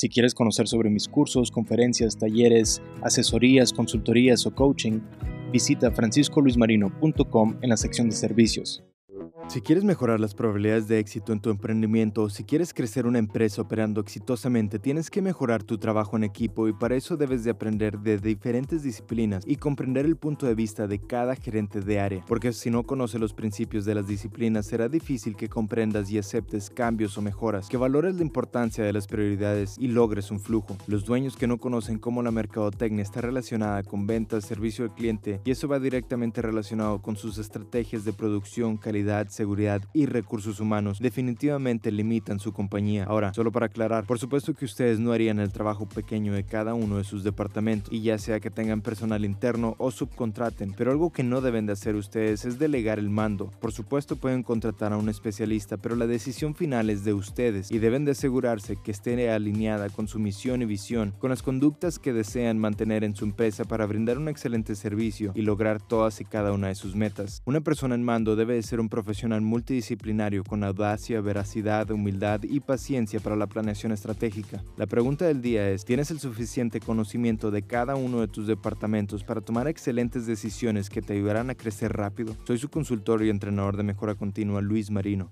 Si quieres conocer sobre mis cursos, conferencias, talleres, asesorías, consultorías o coaching, visita franciscoluismarino.com en la sección de servicios. Si quieres mejorar las probabilidades de éxito en tu emprendimiento o si quieres crecer una empresa operando exitosamente, tienes que mejorar tu trabajo en equipo y para eso debes de aprender de diferentes disciplinas y comprender el punto de vista de cada gerente de área, porque si no conoces los principios de las disciplinas será difícil que comprendas y aceptes cambios o mejoras, que valores la importancia de las prioridades y logres un flujo. Los dueños que no conocen cómo la mercadotecnia está relacionada con ventas, servicio al cliente y eso va directamente relacionado con sus estrategias de producción, calidad, seguridad y recursos humanos definitivamente limitan su compañía. Ahora, solo para aclarar, por supuesto que ustedes no harían el trabajo pequeño de cada uno de sus departamentos, y ya sea que tengan personal interno o subcontraten, pero algo que no deben de hacer ustedes es delegar el mando. Por supuesto pueden contratar a un especialista, pero la decisión final es de ustedes y deben de asegurarse que esté alineada con su misión y visión, con las conductas que desean mantener en su empresa para brindar un excelente servicio y lograr todas y cada una de sus metas. Una persona en mando debe de ser un multidisciplinario con audacia, veracidad, humildad y paciencia para la planeación estratégica. La pregunta del día es, ¿tienes el suficiente conocimiento de cada uno de tus departamentos para tomar excelentes decisiones que te ayudarán a crecer rápido? Soy su consultor y entrenador de mejora continua, Luis Marino.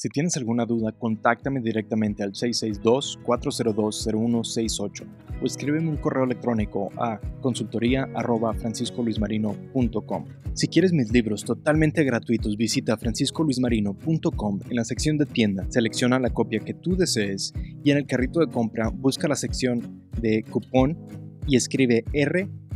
Si tienes alguna duda, contáctame directamente al 662-402-0168 o escríbeme un correo electrónico a consultoría.franciscoluismarino.com. Si quieres mis libros totalmente gratuitos, visita franciscoluismarino.com en la sección de tienda, selecciona la copia que tú desees y en el carrito de compra busca la sección de cupón y escribe R